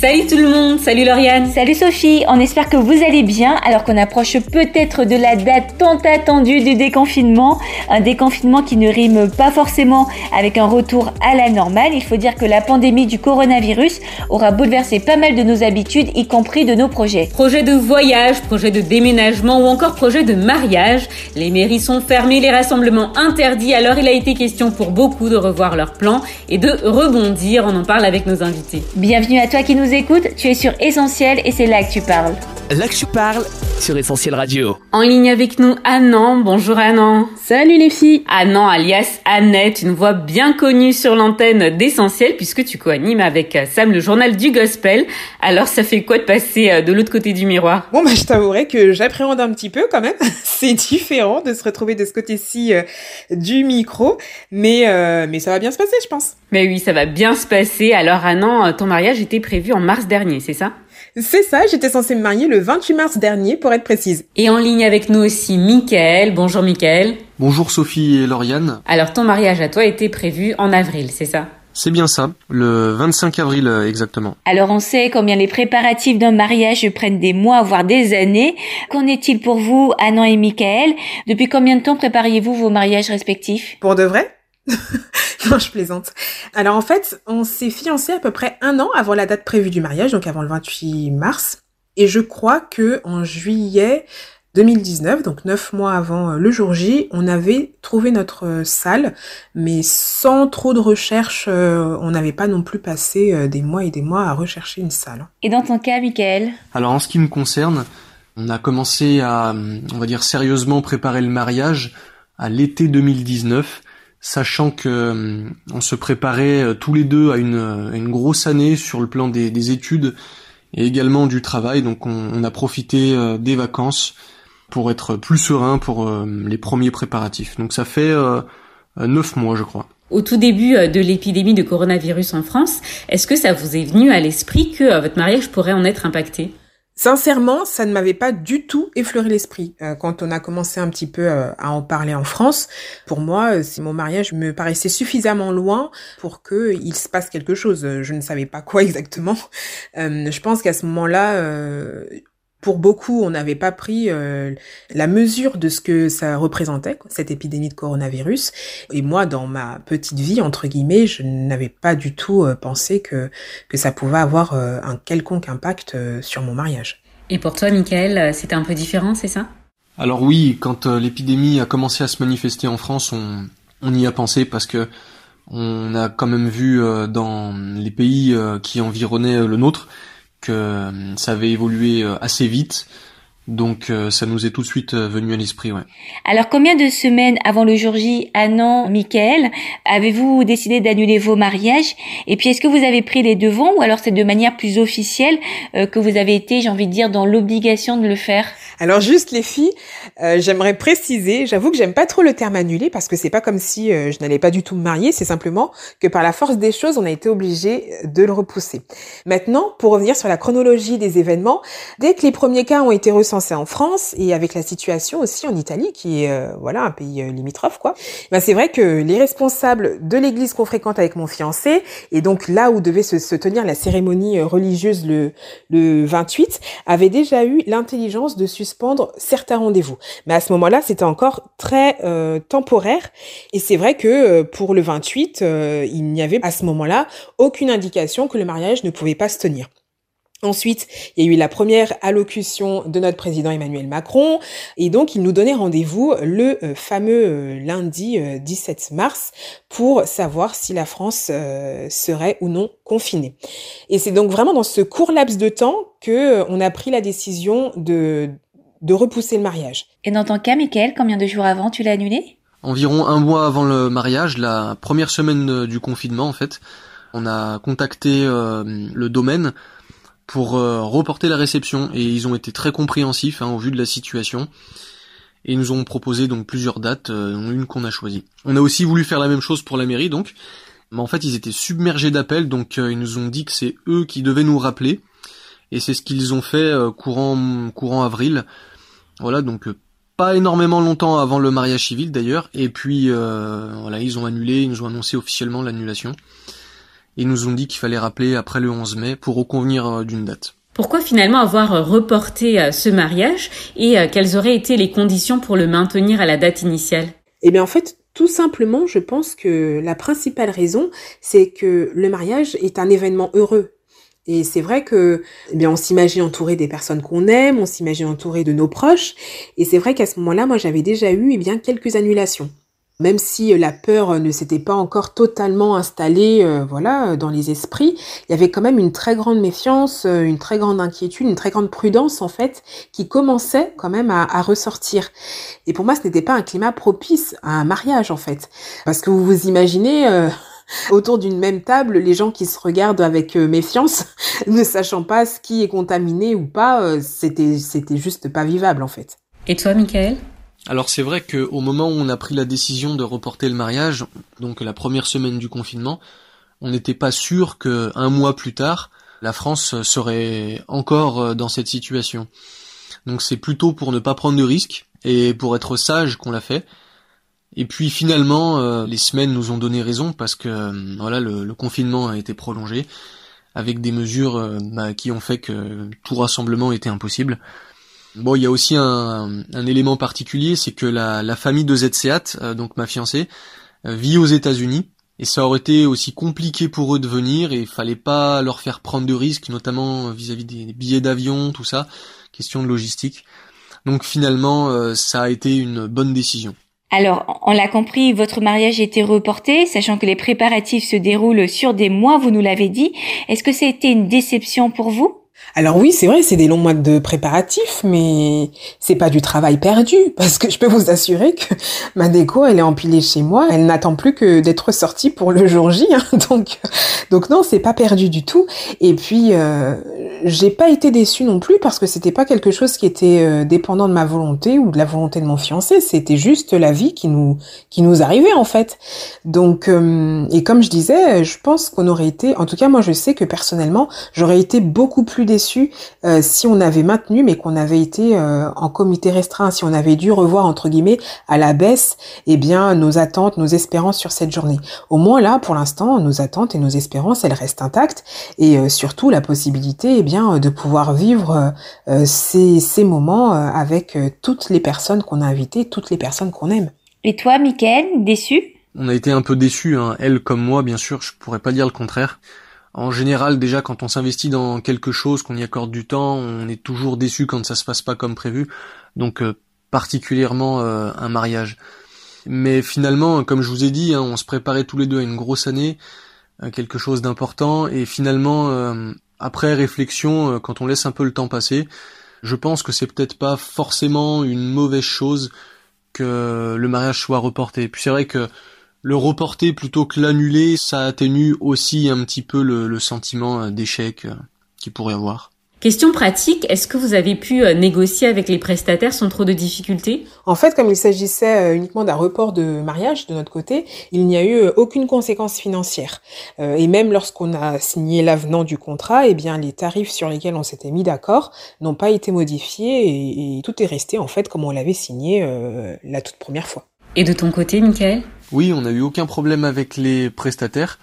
Salut tout le monde, salut Lauriane. Salut Sophie, on espère que vous allez bien alors qu'on approche peut-être de la date tant attendue du déconfinement. Un déconfinement qui ne rime pas forcément avec un retour à la normale. Il faut dire que la pandémie du coronavirus aura bouleversé pas mal de nos habitudes, y compris de nos projets. Projet de voyage, projet de déménagement ou encore projet de mariage. Les mairies sont fermées, les rassemblements interdits, alors il a été question pour beaucoup de revoir leurs plans et de rebondir. On en parle avec nos invités. Bienvenue à toi qui nous écoute, tu es sur Essentiel et c'est là que tu parles. Là que tu parles sur Essentiel Radio. En ligne avec nous, Annan. Bonjour Annan. Salut les filles Annan alias Annette, une voix bien connue sur l'antenne d'Essentiel puisque tu co-animes avec Sam le journal du gospel. Alors ça fait quoi de passer euh, de l'autre côté du miroir? Bon bah je t'avouerai que j'appréhende un petit peu quand même. C'est différent de se retrouver de ce côté-ci euh, du micro, mais euh, mais ça va bien se passer je pense. Mais oui, ça va bien se passer. Alors Annan, euh, ton mariage était prévu en mars dernier, c'est ça? C'est ça, j'étais censée me marier le 28 mars dernier pour être précise. Et en ligne avec nous aussi Mickaël. Bonjour Mickaël. Bonjour Sophie et Lauriane. Alors ton mariage à toi était prévu en avril, c'est ça? C'est bien ça, le 25 avril euh, exactement. Alors on sait combien les préparatifs d'un mariage prennent des mois, voire des années. Qu'en est-il pour vous, Annan et Michael? Depuis combien de temps prépariez-vous vos mariages respectifs? Pour de vrai? Non, je plaisante. Alors en fait, on s'est fiancés à peu près un an avant la date prévue du mariage, donc avant le 28 mars. Et je crois que en juillet 2019, donc neuf mois avant euh, le jour J, on avait trouvé notre euh, salle, mais sans trop de recherche. euh, on n'avait pas non plus passé des mois et des mois à rechercher une salle. Et dans ton cas, Michael? Alors en ce qui me concerne, on a commencé à, on va dire sérieusement préparer le mariage à l'été 2019, sachant que hum, on se préparait euh, tous les deux à une, euh, une grosse année sur le plan des, des études et également du travail. Donc on, on a profité euh, des vacances pour être plus serein pour euh, les premiers préparatifs. Donc ça fait euh, euh, neuf mois, je crois. Au tout début euh, de l'épidémie de coronavirus en France, est-ce que ça vous est venu à l'esprit que euh, votre mariage pourrait en être impacté? Sincèrement, ça ne m'avait pas du tout effleuré l'esprit. Euh, quand on a commencé un petit peu euh, à en parler en France, pour moi, euh, mon mariage me paraissait suffisamment loin pour que il se passe quelque chose. Je ne savais pas quoi exactement. Je pense qu'à ce moment-là, pour beaucoup, on n'avait pas pris euh, la mesure de ce que ça représentait, quoi, cette épidémie de coronavirus. Et moi, dans ma petite vie, entre guillemets, je n'avais pas du tout euh, pensé que, que ça pouvait avoir euh, un quelconque impact euh, sur mon mariage. Et pour toi, Mickaël, euh, c'était un peu différent, c'est ça? Alors oui, quand euh, l'épidémie a commencé à se manifester en France, on, on y a pensé parce que on a quand même vu euh, dans les pays euh, qui environnaient euh, le nôtre que euh, ça avait évolué euh, assez vite. Donc euh, ça nous est tout de suite euh, venu à l'esprit, ouais. Alors combien de semaines avant le jour J, Annan, Michael, avez-vous décidé d'annuler vos mariages? Et puis est-ce que vous avez pris les devants ou alors c'est de manière plus officielle euh, que vous avez été, j'ai envie de dire, dans l'obligation de le faire? Alors juste les filles, euh, j'aimerais préciser, j'avoue que j'aime pas trop le terme annulé parce que c'est pas comme si euh, je n'allais pas du tout me marier, c'est simplement que par la force des choses, on a été obligé de le repousser. Maintenant, pour revenir sur la chronologie des événements, dès que les premiers cas ont été en France et avec la situation aussi en Italie qui est euh, voilà un pays euh, limitrophe quoi, ben c'est vrai que les responsables de l'église qu'on fréquente avec mon fiancé et donc là où devait se, tenir la cérémonie euh, religieuse le le 28 avaient déjà eu l'intelligence de suspendre certains rendez-vous. Mais à ce moment-là, c'était encore très euh, temporaire. Et c'est vrai que pour le 28, euh, il n'y avait à ce moment-là aucune indication que le mariage ne pouvait pas se tenir. Ensuite, il y a eu la première allocution de notre président Emmanuel Macron, et donc il nous donnait rendez-vous le euh, fameux euh, lundi euh, 17 mars pour savoir si la France euh, serait ou non confinée. Et c'est donc vraiment dans ce court laps de temps que euh, on a pris la décision de de repousser le mariage. Et dans ton cas, Michael, combien de jours avant tu l'as annulé? Environ un mois avant le mariage, la première semaine euh, du confinement en fait, on a contacté euh, le domaine pour euh, reporter la réception et ils ont été très compréhensifs hein, au vu de la situation et nous ont proposé donc plusieurs dates, euh, dont une qu'on a choisie. On a aussi voulu faire la même chose pour la mairie donc, mais en fait ils étaient submergés d'appels donc euh, ils nous ont dit que c'est eux qui devaient nous rappeler et c'est ce qu'ils ont fait courant courant avril. Voilà donc pas énormément longtemps avant le mariage civil d'ailleurs, et puis voilà, ils ont annulé, ils nous ont annoncé officiellement l'annulation. Ils nous ont dit qu'il fallait rappeler après le 11 mai pour reconvenir euh, d'une date. Pourquoi finalement avoir reporté ce mariage et quelles auraient été les conditions pour le maintenir à la date initiale? Eh bien en fait, tout simplement, je pense que la principale raison, c'est que le mariage est un événement heureux. Et c'est vrai que, eh bien, on s'imagine entouré des personnes qu'on aime, on s'imagine entouré de nos proches. Et c'est vrai qu'à ce moment-là, moi, j'avais déjà eu, eh bien, quelques annulations. Même si euh, la peur euh, ne s'était pas encore totalement installée, euh, voilà, dans les esprits, il y avait quand même une très grande méfiance, une très grande inquiétude, une très grande prudence en fait, qui commençait quand même à, ressortir. Et pour moi, ce n'était pas un climat propice à un mariage en fait, parce que vous vous imaginez autour d'une même table, les gens qui se regardent avec euh, méfiance, ne sachant pas ce qui est contaminé ou pas, euh, c'était c'était juste pas vivable en fait. Et toi, Michael? Alors c'est vrai qu'au moment où on a pris la décision de reporter le mariage, donc la première semaine du confinement, on n'était pas sûr que un mois plus tard, la France serait encore euh, dans cette situation. Donc c'est plutôt pour ne pas prendre de risques et pour être sage qu'on l'a fait. Et puis finalement, euh, les semaines nous ont donné raison parce que euh, voilà, le, confinement a été prolongé avec des mesures bah, qui ont fait que tout rassemblement était impossible. Bon, il y a aussi un, élément particulier, c'est que la, famille de ZCAT, donc ma fiancée, vit aux États-Unis et ça aurait été aussi compliqué pour eux de venir et il fallait pas leur faire prendre de risques, notamment vis-à-vis des billets d'avion, tout ça, question de logistique. Donc finalement, ça a été une bonne décision. Alors, on l'a compris, votre mariage a été reporté, sachant que les préparatifs se déroulent sur des mois, vous nous l'avez dit. Est-ce que c'était une déception pour vous? Alors oui, c'est vrai, c'est des longs mois de préparatifs, mais c'est pas du travail perdu, parce que je peux vous assurer que ma déco, elle est empilée chez moi, elle n'attend plus que d'être sortie pour le jour J, hein. donc donc non, c'est pas perdu du tout. Et puis euh, j'ai pas été déçue non plus parce que c'était pas quelque chose qui était euh, dépendant de ma volonté ou de la volonté de mon fiancé, c'était juste la vie qui nous qui nous arrivait en fait. Donc euh, et comme je disais, je pense qu'on aurait été, en tout cas moi je sais que personnellement, j'aurais été beaucoup plus déçue euh, si on avait maintenu mais qu'on avait été en comité restreint, si on avait dû revoir entre guillemets à la baisse eh bien nos attentes, nos espérances sur cette journée. Au moins là pour l'instant, nos attentes et nos espérances, elles restent intactes et surtout la possibilité eh bien euh, de pouvoir vivre euh, euh, ces, ces moments avec toutes les personnes qu'on a invitées, toutes les personnes qu'on aime. Et toi, Mickaël, déçu? On a été un peu déçus, hein. elle comme moi, bien sûr, je pourrais pas dire le contraire. En général, déjà, quand on s'investit dans quelque chose, qu'on y accorde du temps, on est toujours déçu quand ça se passe pas comme prévu. Donc, particulièrement un mariage. Mais finalement, comme je vous ai dit, hein, on se préparait tous les deux à une grosse année, quelque chose d'important, et finalement, après réflexion, euh, quand on laisse un peu le temps passer, je pense que c'est peut-être pas forcément une mauvaise chose que le mariage soit reporté. Puis c'est vrai que le reporter plutôt que l'annuler, ça atténue aussi un petit peu le, le sentiment euh, d'échec euh, qu'il pourrait avoir. Question pratique, est-ce que vous avez pu euh, négocier avec les prestataires sans trop de difficultés? En fait, comme il s'agissait euh, uniquement d'un report de mariage de notre côté, il n'y a eu euh, aucune conséquence financière. Et même lorsqu'on a signé l'avenant du contrat, eh bien les tarifs sur lesquels on s'était mis d'accord n'ont pas été modifiés et, tout est resté en fait comme on l'avait signé la toute première fois. Et de ton côté, Michael? Oui, on n'a eu aucun problème avec les prestataires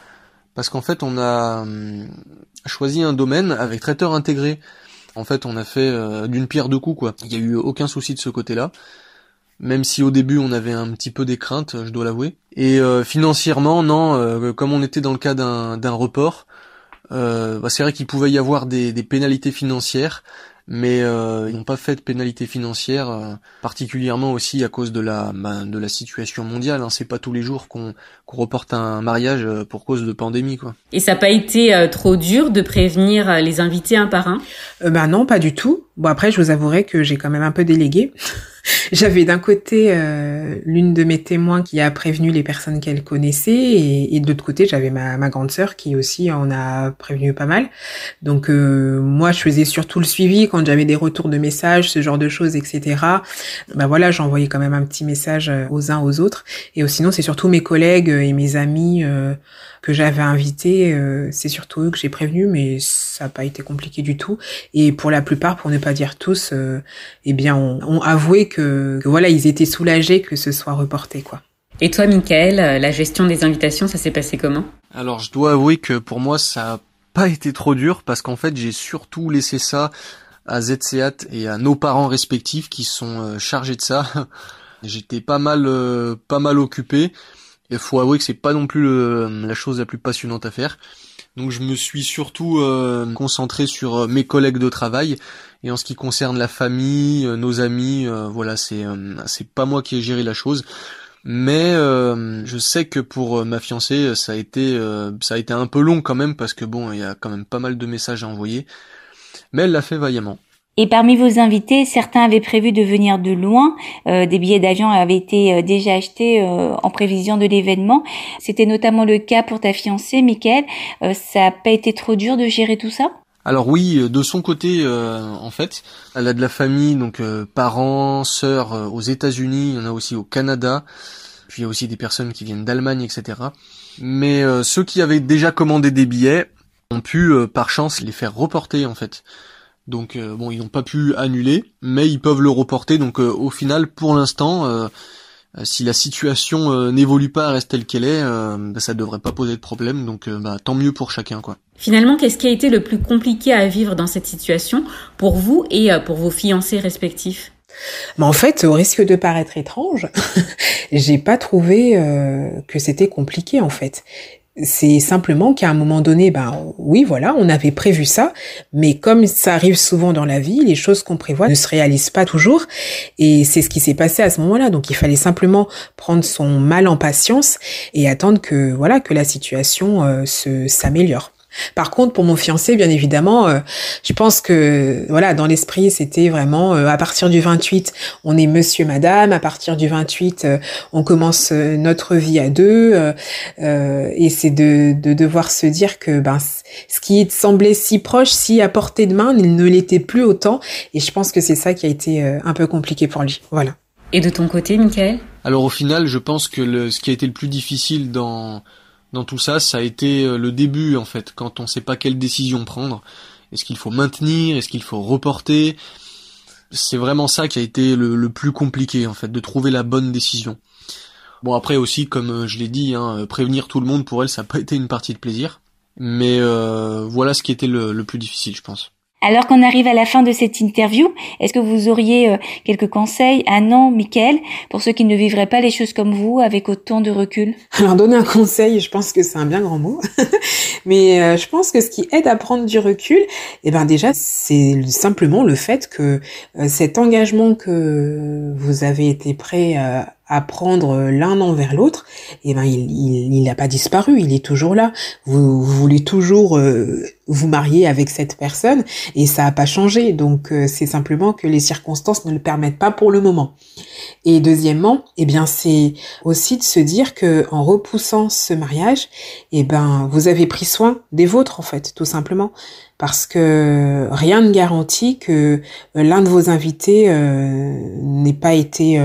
parce qu'en fait on a hum, choisi un domaine avec traiteur intégré. En fait, on a fait euh, d'une pierre deux coups quoi. Il y a eu aucun souci de ce côté-là. Même si au début on avait un petit peu des craintes, je dois l'avouer. Et euh, financièrement, non, euh, comme on était dans le cas d'un report, bah, c'est vrai qu'il pouvait y avoir des pénalités financières, mais euh, ils n'ont pas fait de pénalité financière, euh, particulièrement aussi à cause de la bah, de la situation mondiale. Hein. C'est pas tous les jours qu'on qu'on reporte un mariage euh, pour cause de pandémie, quoi. Et ça n'a pas été trop dur de prévenir les invités un par un? Ben non, pas du tout. Bon après, je vous avouerai que j'ai quand même un peu délégué. J'avais d'un côté euh, l'une de mes témoins qui a prévenu les personnes qu'elle connaissait et, de l'autre côté j'avais ma, grande sœur qui aussi en a prévenu pas mal. Donc euh, moi je faisais surtout le suivi quand j'avais des retours de messages, ce genre de choses, etc. Bah voilà, j'envoyais quand même un petit message euh, aux uns aux autres. Et sinon c'est surtout mes collègues et mes amis que j'avais invités, c'est surtout eux que j'ai prévenu, mais ça n'a pas été compliqué du tout. Et pour la plupart, pour ne pas dire tous, eh bien, ont, ont avoué que, que voilà, ils étaient soulagés que ce soit reporté, quoi. Et toi, Michael, la gestion des invitations, ça s'est passé comment? Alors, je dois avouer que pour moi, ça a pas été trop dur parce qu'en fait, j'ai surtout laissé ça à ZCAT et à nos parents respectifs qui sont euh, chargés de ça. J'étais pas mal, euh, pas mal occupé. Il faut avouer que c'est pas non plus la chose la plus passionnante à faire. Donc je me suis surtout euh, concentré sur mes collègues de travail et en ce qui concerne la famille, nos amis, voilà, c'est c'est pas moi qui ai géré la chose. Mais je sais que pour ma fiancée, ça a été ça a été un peu long quand même parce que bon, il y a quand même pas mal de messages à envoyer mais elle l'a fait vaillamment. Et parmi vos invités, certains avaient prévu de venir de loin. Euh, des billets d'avion avaient été euh, déjà achetés euh, en prévision de l'événement. C'était notamment le cas pour ta fiancée, Mickaël. ça n'a pas été trop dur de gérer tout ça? Alors oui, de son côté, en fait, elle a de la famille, donc parents, sœurs aux États-Unis, il y en a aussi au Canada, puis il y a aussi des personnes qui viennent d'Allemagne, etc. Mais ceux qui avaient déjà commandé des billets, ont pu euh, par chance les faire reporter en fait. Donc euh, bon, ils n'ont pas pu annuler, mais ils peuvent le reporter. Donc euh, au final, pour l'instant, si la situation n'évolue pas, reste telle qu'elle est, bah, ça devrait pas poser de problème. Donc bah, tant mieux pour chacun quoi. Finalement, qu'est-ce qui a été le plus compliqué à vivre dans cette situation pour vous et pour vos fiancés respectifs? Mais en fait, au risque de paraître étrange, j'ai pas trouvé que c'était compliqué en fait. C'est simplement qu'à un moment donné, ben oui, voilà, on avait prévu ça, mais comme ça arrive souvent dans la vie, les choses qu'on prévoit ne se réalisent pas toujours, et c'est ce qui s'est passé à ce moment-là. Donc il fallait simplement prendre son mal en patience et attendre que voilà que la situation euh, se s'améliore. Par contre, pour mon fiancé, bien évidemment, euh, je pense que voilà, dans l'esprit, c'était vraiment euh, à partir du 28, on est monsieur madame, à partir du 28, euh, on commence notre vie à deux et c'est de, de devoir se dire que ben ce qui semblait si proche, si à portée de main, il ne l'était plus autant et je pense que c'est ça qui a été un peu compliqué pour lui. Voilà. Et de ton côté, Michael? Alors au final, je pense que le, ce qui a été le plus difficile dans dans tout ça, ça a été euh, le début en fait, quand on sait pas quelle décision prendre. Est-ce qu'il faut maintenir? Est-ce qu'il faut reporter? C'est vraiment ça qui a été le, plus compliqué en fait, de trouver la bonne décision. Bon après aussi, comme euh, je l'ai dit, hein, euh, prévenir tout le monde pour elle, ça n'a pas été une partie de plaisir. Mais voilà ce qui était le plus difficile, je pense. Alors qu'on arrive à la fin de cette interview, est-ce que vous auriez euh, quelques conseils à non, Mickaël, pour ceux qui ne vivraient pas les choses comme vous, avec autant de recul? Alors donner un conseil, je pense que c'est un bien grand mot, mais euh, je pense que ce qui aide à prendre du recul, eh ben déjà, c'est simplement le fait que euh, cet engagement que vous avez été prêt à prendre l'un envers l'autre, eh ben il il n'a pas disparu, il est toujours là. Vous, voulez toujours euh, vous marier avec cette personne et ça n'a pas changé. Donc euh, c'est simplement que les circonstances ne le permettent pas pour le moment. Et deuxièmement, eh bien c'est aussi de se dire que en repoussant ce mariage, eh ben vous avez pris soin des vôtres en fait, tout simplement parce que rien ne garantit que euh, l'un de vos invités n'ait pas été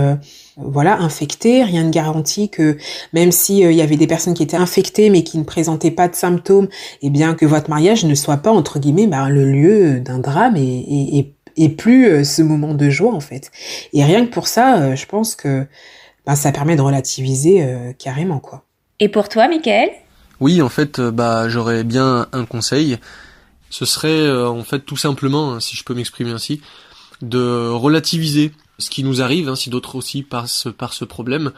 voilà, infecté. Rien ne garantit que même si euh, il y avait des personnes qui étaient infectées mais qui ne présentaient pas de symptômes, eh bien que votre mariage ne soit pas entre guillemets bah, le lieu d'un drame et, et, plus euh, ce moment de joie en fait. Et rien que pour ça, euh, je pense que bah, ça permet de relativiser carrément quoi. Et pour toi, Michael? Oui, en fait, bah j'aurais bien un conseil. Ce serait en fait tout simplement, hein, si je peux m'exprimer ainsi, de relativiser ce qui nous arrive, hein, si d'autres aussi passent par ce problème,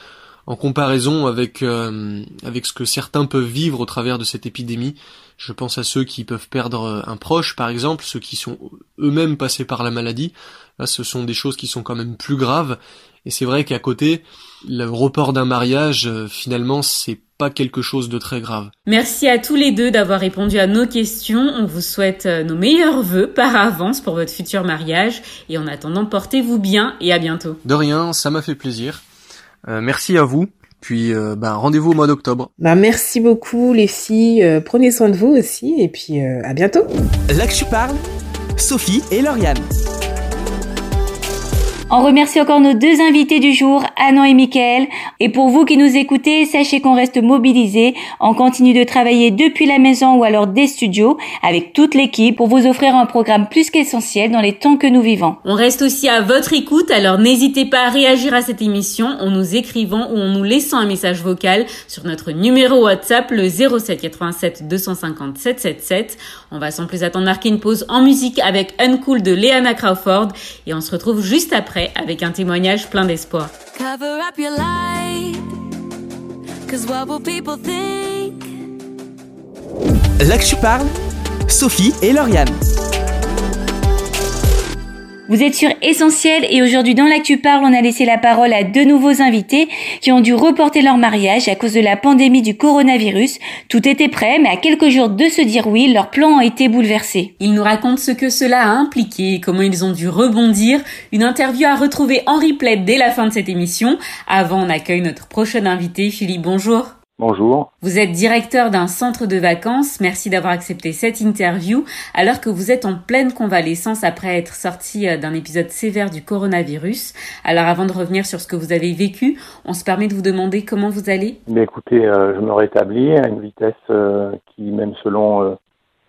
en comparaison avec euh, avec ce que certains peuvent vivre au travers de cette épidémie. Je pense à ceux qui peuvent perdre euh, un proche, par exemple, ceux qui sont eux-mêmes passés par la maladie. Là, ce sont des choses qui sont quand même plus graves. Et c'est vrai qu'à côté, le report d'un mariage, euh, finalement, c'est pas quelque chose de très grave. Merci à tous les deux d'avoir répondu à nos questions. On vous souhaite euh, nos meilleurs voeux par avance pour votre futur mariage. Et en attendant, portez-vous bien et à bientôt. De rien, ça m'a fait plaisir. Euh, merci à vous. Puis euh, bah, rendez-vous au mois d'octobre. Bah, merci beaucoup les filles. prenez soin de vous aussi. Et puis à bientôt. Là que je parle, Sophie et Lauriane. On remercie encore nos deux invités du jour, Anna et Michael. Et pour vous qui nous écoutez, sachez qu'on reste mobilisés. On continue de travailler depuis la maison ou alors des studios avec toute l'équipe pour vous offrir un programme plus qu'essentiel dans les temps que nous vivons. On reste aussi à votre écoute, alors n'hésitez pas à réagir à cette émission en nous écrivant ou en nous laissant un message vocal sur notre numéro WhatsApp le 07 87 250 777. On va sans plus attendre marquer une pause en musique avec Uncool de Leanna Crawford et on se retrouve juste après avec un témoignage plein d'espoir. Là que tu parles, Sophie et Lauriane. Vous êtes sur Essentiel et aujourd'hui dans l'Actu Parle, on a laissé la parole à deux nouveaux invités qui ont dû reporter leur mariage à cause de la pandémie du coronavirus. Tout était prêt, mais à quelques jours de se dire oui, leurs plans ont été bouleversés. Ils nous racontent ce que cela a impliqué et comment ils ont dû rebondir. Une interview à retrouver en replay dès la fin de cette émission. Avant, on accueille notre prochain invité. Philippe, bonjour. Bonjour. Vous êtes directeur d'un centre de vacances. Merci d'avoir accepté cette interview alors que vous êtes en pleine convalescence après être sorti euh, d'un épisode sévère du coronavirus. Alors avant de revenir sur ce que vous avez vécu, on se permet de vous demander comment vous allez? Mais écoutez, euh, je me rétablis à une vitesse euh, qui, même selon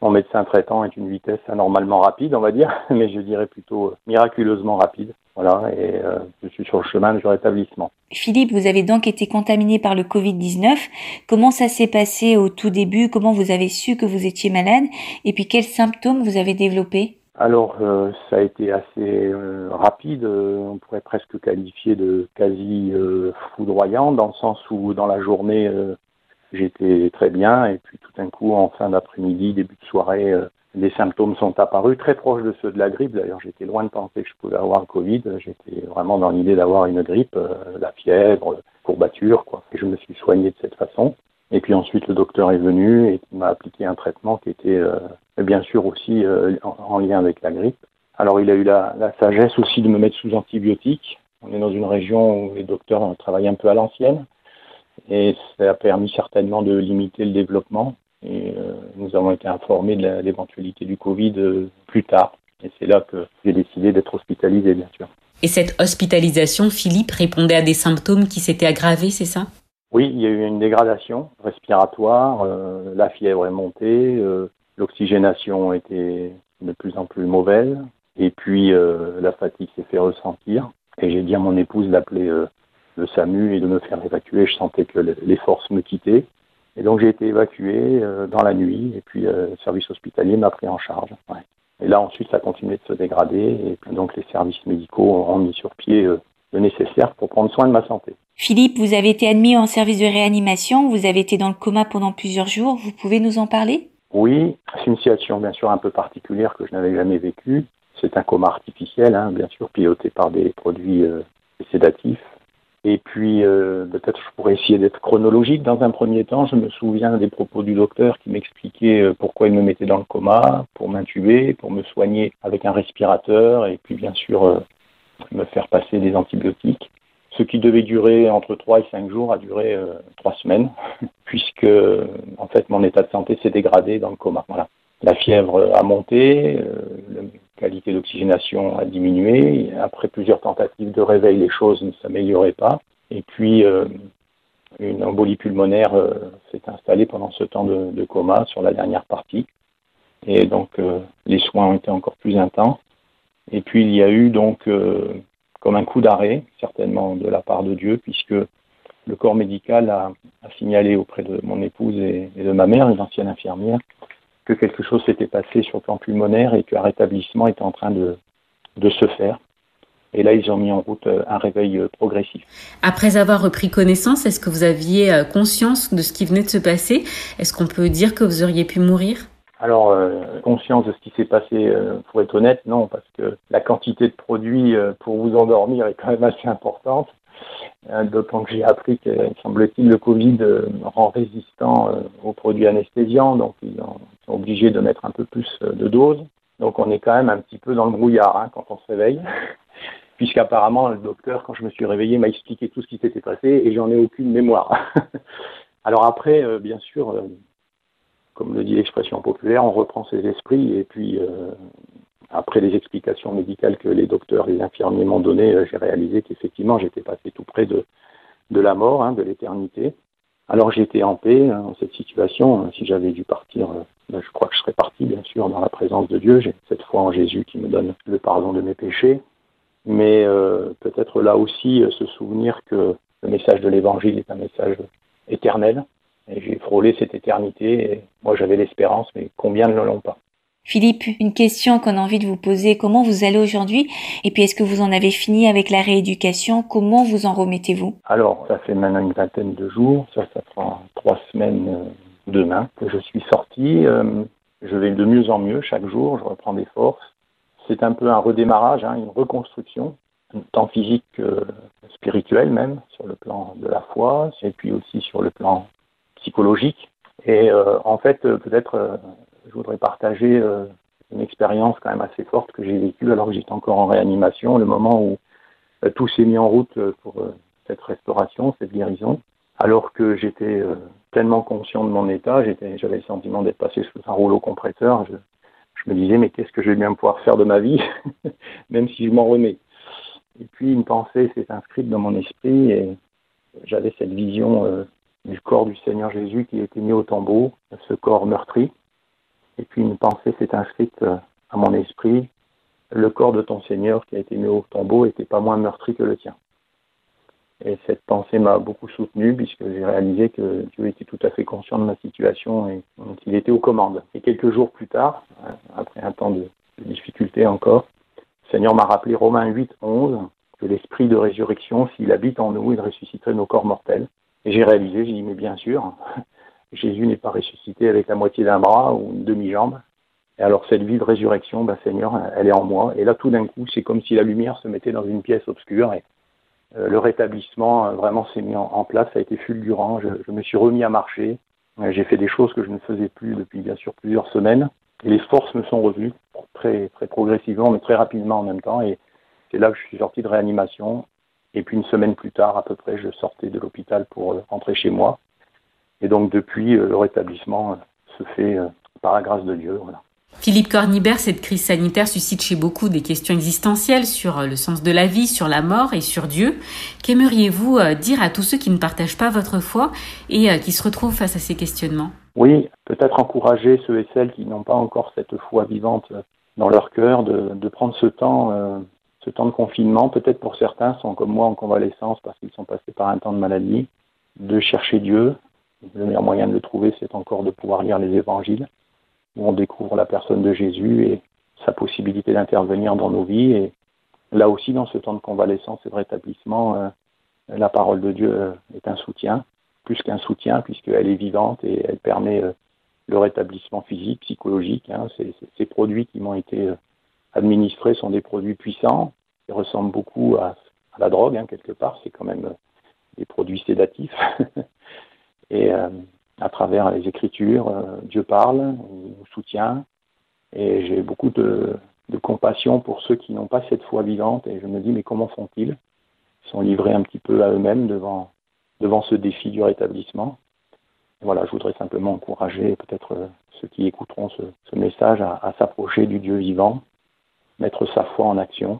mon médecin traitant, est une vitesse anormalement rapide, on va dire, mais je dirais plutôt miraculeusement rapide. Voilà, et euh, je suis sur le chemin du rétablissement. Philippe, vous avez donc été contaminé par le Covid-19. Comment ça s'est passé au tout début? Comment vous avez su que vous étiez malade? Et puis quels symptômes vous avez développés? Alors, euh, ça a été assez euh, rapide. on pourrait presque qualifier de quasi foudroyant, dans le sens où dans la journée, j'étais très bien, et puis tout d'un coup, en fin d'après-midi, début de soirée, les symptômes sont apparus très proches de ceux de la grippe. D'ailleurs, j'étais loin de penser que je pouvais avoir le Covid. J'étais vraiment dans l'idée d'avoir une grippe, euh, la fièvre, courbature, quoi. Et je me suis soigné de cette façon. Et puis ensuite, le docteur est venu et m'a appliqué un traitement qui était euh, bien sûr aussi euh, en, lien avec la grippe. Alors, il a eu la, la, sagesse aussi de me mettre sous antibiotiques. On est dans une région où les docteurs travaillent un peu à l'ancienne. Et ça a permis certainement de limiter le développement et euh, nous avons été informés de l'éventualité du Covid euh, plus tard. Et c'est là que j'ai décidé d'être hospitalisé, bien sûr. Et cette hospitalisation, Philippe, répondait à des symptômes qui s'étaient aggravés, c'est ça? Oui, il y a eu une dégradation respiratoire, euh, la fièvre est montée, euh, l'oxygénation était de plus en plus mauvaise, et puis euh, la fatigue s'est fait ressentir. Et j'ai dit à mon épouse d'appeler le SAMU et de me faire évacuer. Je sentais que les forces me quittaient. Et donc j'ai été évacué euh, dans la nuit. Et puis euh, le service hospitalier m'a pris en charge. Et là ensuite ça a continué de se dégrader. Et puis, donc les services médicaux ont mis sur pied euh, le nécessaire pour prendre soin de ma santé. Philippe, vous avez été admis en service de réanimation, vous avez été dans le coma pendant plusieurs jours, vous pouvez nous en parler? Oui, c'est une situation bien sûr un peu particulière que je n'avais jamais vécue. C'est un coma artificiel, hein, bien sûr, piloté par des produits sédatifs et puis, euh, peut-être je pourrais essayer d'être chronologique. Dans un premier temps, je me souviens des propos du docteur qui m'expliquait euh, pourquoi il me mettait dans le coma, pour m'intuber, pour me soigner avec un respirateur, et puis bien sûr euh, me faire passer des antibiotiques. Ce qui devait durer entre 3 et 5 jours a duré euh, 3 semaines, puisque en fait mon état de santé s'est dégradé dans le coma. Voilà. La fièvre a monté, la qualité d'oxygénation a diminué. Après plusieurs tentatives de réveil, les choses ne s'amélioraient pas. Et puis, euh, une embolie pulmonaire euh, s'est installée pendant ce temps de, coma sur la dernière partie. Et donc, euh, les soins ont été encore plus intenses. Et puis, il y a eu donc comme un coup d'arrêt, certainement de la part de Dieu, puisque le corps médical a, a signalé auprès de mon épouse et, et de ma mère, une ancienne infirmière, que quelque chose s'était passé sur le plan pulmonaire et qu'un rétablissement était en train de, de se faire. Et là, ils ont mis en route euh, un réveil euh, progressif. Après avoir repris connaissance, est-ce que vous aviez euh, conscience de ce qui venait de se passer? Est-ce qu'on peut dire que vous auriez pu mourir? Alors, euh, conscience de ce qui s'est passé, euh, pour être honnête, non, parce que la quantité de produits euh, pour vous endormir est quand même assez importante. D'autant que j'ai appris que, semble-t-il, le Covid rend résistant aux produits anesthésiants, donc ils sont obligés de mettre un peu plus de doses. Donc on est quand même un petit peu dans le brouillard hein, quand on se réveille, puisqu'apparemment le docteur, quand je me suis réveillé, m'a expliqué tout ce qui s'était passé et j'en ai aucune mémoire. Alors après, bien sûr, comme le dit l'expression populaire, on reprend ses esprits et puis après les explications médicales que les docteurs et les infirmiers m'ont données, j'ai réalisé qu'effectivement j'étais passé tout près de, la mort, hein, de l'éternité. Alors j'étais en paix hein, dans cette situation. Si j'avais dû partir, ben, je crois que je serais parti, bien sûr, dans la présence de Dieu. J'ai cette foi en Jésus qui me donne le pardon de mes péchés. Mais euh, peut-être là aussi se souvenir que le message de l'Évangile est un message éternel. Et j'ai frôlé cette éternité. Et moi, j'avais l'espérance, mais combien ne l'ont pas? Philippe, une question qu'on a envie de vous poser. Comment vous allez aujourd'hui? Et puis, est-ce que vous en avez fini avec la rééducation? Comment vous en remettez-vous? Alors, ça fait maintenant une vingtaine de jours. Ça, ça fera trois semaines euh, demain que je suis sorti. Euh, je vais de mieux en mieux chaque jour. Je reprends des forces. C'est un peu un redémarrage, hein, une reconstruction, tant physique que spirituel même, sur le plan de la foi, et puis aussi sur le plan psychologique. Et euh, en fait, peut-être je voudrais partager euh, une expérience quand même assez forte que j'ai vécue alors que j'étais encore en réanimation, le moment où euh, tout s'est mis en route euh, pour cette restauration, cette guérison, alors que j'étais pleinement conscient de mon état, j'avais le sentiment d'être passé sous un rouleau compresseur. Je, me disais, mais qu'est-ce que je vais bien pouvoir faire de ma vie, même si je m'en remets. Et puis une pensée s'est inscrite dans mon esprit et j'avais cette vision du corps du Seigneur Jésus qui était mis au tombeau, ce corps meurtri, et puis une pensée s'est inscrite euh, à mon esprit. Le corps de ton Seigneur qui a été mis au tombeau n'était pas moins meurtri que le tien. Et cette pensée m'a beaucoup soutenu puisque j'ai réalisé que Dieu était tout à fait conscient de ma situation et qu'il était aux commandes. Et quelques jours plus tard, euh, après un temps de, difficulté encore, le Seigneur m'a rappelé Romains 8, 11, que l'esprit de résurrection, s'il habite en nous, il ressusciterait nos corps mortels. Et j'ai réalisé, j'ai dit, mais bien sûr, Jésus n'est pas ressuscité avec la moitié d'un bras ou une demi-jambe. Et alors cette vie de résurrection, ben, Seigneur, elle est en moi. Et là, tout d'un coup, c'est comme si la lumière se mettait dans une pièce obscure. Et euh, le rétablissement euh, vraiment s'est mis en, place, ça a été fulgurant. Je, me suis remis à marcher. Euh, j'ai fait des choses que je ne faisais plus depuis bien sûr plusieurs semaines. Et les forces me sont revenues très, très progressivement, mais très rapidement en même temps. Et c'est là que je suis sorti de réanimation. Et puis une semaine plus tard, à peu près, je sortais de l'hôpital pour rentrer chez moi. Et donc depuis, euh, le rétablissement euh, se fait euh, par la grâce de Dieu. Voilà. Philippe Cornibert, cette crise sanitaire suscite chez beaucoup des questions existentielles sur le sens de la vie, sur la mort et sur Dieu. Qu'aimeriez-vous dire à tous ceux qui ne partagent pas votre foi et qui se retrouvent face à ces questionnements? Oui, peut-être encourager ceux et celles qui n'ont pas encore cette foi vivante dans leur cœur de, de prendre ce temps, ce temps de confinement. Peut-être pour certains sont comme moi en convalescence parce qu'ils sont passés par un temps de maladie, de chercher Dieu, le meilleur moyen de le trouver, c'est encore de pouvoir lire les évangiles, où on découvre la personne de Jésus et sa possibilité d'intervenir dans nos vies. Et là aussi, dans ce temps de convalescence et de rétablissement, euh, la parole de Dieu euh, est un soutien, plus qu'un soutien, puisqu'elle est vivante et elle permet euh, le rétablissement physique, psychologique. Hein. ces produits qui m'ont été administrés sont des produits puissants, qui ressemblent beaucoup à, la drogue, hein, quelque part. C'est quand même des produits sédatifs. Et euh, à travers les Écritures, euh, Dieu parle, il nous soutient. Et j'ai beaucoup de, compassion pour ceux qui n'ont pas cette foi vivante. Et je me dis, mais comment font-ils? Ils sont livrés un petit peu à eux-mêmes devant, devant ce défi du rétablissement. Voilà, je voudrais simplement encourager peut-être euh, ceux qui écouteront ce, message à s'approcher du Dieu vivant, mettre sa foi en action.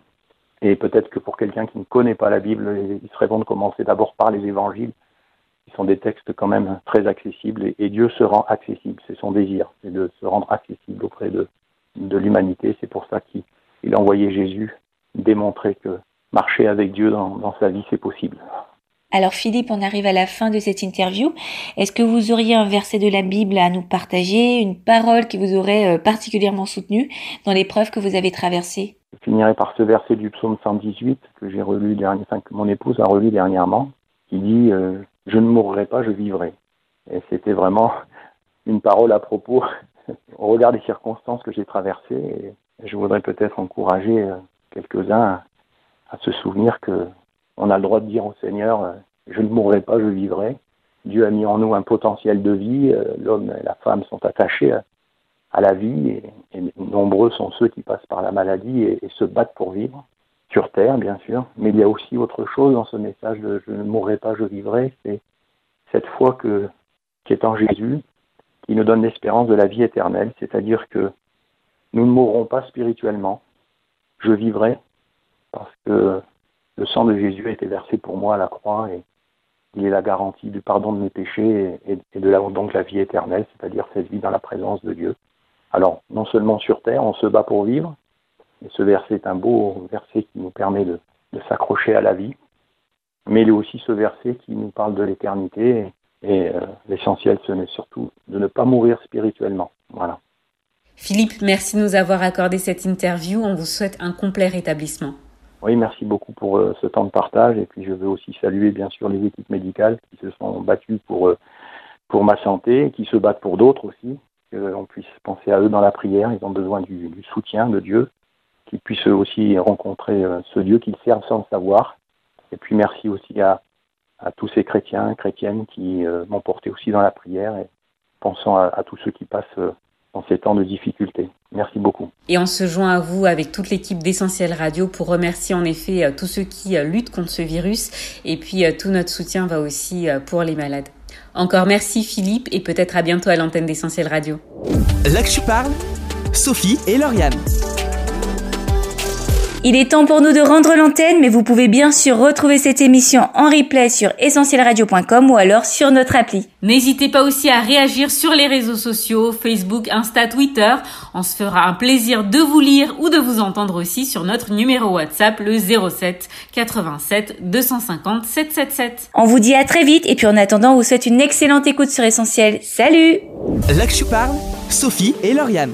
Et peut-être que pour quelqu'un qui ne connaît pas la Bible, il serait bon de commencer d'abord par les évangiles qui sont des textes quand même très accessibles et, Dieu se rend accessible, c'est son désir, c'est de se rendre accessible auprès de, de l'humanité. C'est pour ça qu'il a envoyé Jésus démontrer que marcher avec Dieu dans, dans sa vie, c'est possible. Alors Philippe, on arrive à la fin de cette interview. Est-ce que vous auriez un verset de la Bible à nous partager, une parole qui vous aurait euh, particulièrement soutenu dans l'épreuve que vous avez traversée? Je finirai par ce verset du psaume 118 que j'ai relu dernièrement, enfin, que mon épouse a relu dernièrement, qui dit euh, je ne mourrai pas, je vivrai. Et c'était vraiment une parole à propos au regard des circonstances que j'ai traversées. Et je voudrais peut-être encourager euh, quelques-uns à se souvenir que on a le droit de dire au Seigneur, euh, je ne mourrai pas, je vivrai. Dieu a mis en nous un potentiel de vie. Euh, l'homme et la femme sont attachés à, la vie et, nombreux sont ceux qui passent par la maladie et se battent pour vivre sur terre, bien sûr, mais il y a aussi autre chose dans ce message de je ne mourrai pas, je vivrai, c'est cette foi que, qui est en Jésus, qui nous donne l'espérance de la vie éternelle, c'est-à-dire que nous ne mourrons pas spirituellement. Je vivrai parce que le sang de Jésus a été versé pour moi à la croix et il est la garantie du pardon de mes péchés et, de donc la vie éternelle, c'est-à-dire cette vie dans la présence de Dieu. Alors, non seulement sur terre, on se bat pour vivre, et ce verset est un beau verset qui nous permet de, s'accrocher à la vie, mais il est aussi ce verset qui nous parle de l'éternité, et, euh, l'essentiel, ce n'est surtout de ne pas mourir spirituellement. Voilà. Philippe, merci de nous avoir accordé cette interview. On vous souhaite un complet rétablissement. Oui, merci beaucoup pour euh, ce temps de partage. Et puis je veux aussi saluer bien sûr les équipes médicales qui se sont battues pour, euh, pour ma santé, et qui se battent pour d'autres aussi. Qu'on puisse penser à eux dans la prière. Ils ont besoin du, soutien de Dieu. Qu'ils puissent eux aussi rencontrer euh, ce Dieu qu'ils servent sans le savoir. Et puis merci aussi à, à tous ces chrétiens, chrétiennes qui m'ont porté aussi dans la prière et pensant à, à tous ceux qui passent en ces temps de difficulté. Merci beaucoup. Et on se joint à vous avec toute l'équipe d'Essentiel Radio pour remercier en effet euh, tous ceux qui euh, luttent contre ce virus et puis euh, tout notre soutien va aussi pour les malades. Encore merci Philippe et peut-être à bientôt à l'antenne d'Essentiel Radio. Là que tu parles, Sophie et Lauriane. Il est temps pour nous de rendre l'antenne, mais vous pouvez bien sûr retrouver cette émission en replay sur essentielradio.com ou alors sur notre appli. N'hésitez pas aussi à réagir sur les réseaux sociaux, Facebook, Insta, Twitter. On se fera un plaisir de vous lire ou de vous entendre aussi sur notre numéro WhatsApp, le 07 87 250 777. On vous dit à très vite et puis en attendant, on vous souhaite une excellente écoute sur Essentiel. Salut Là que tu parles, Sophie et Lauriane.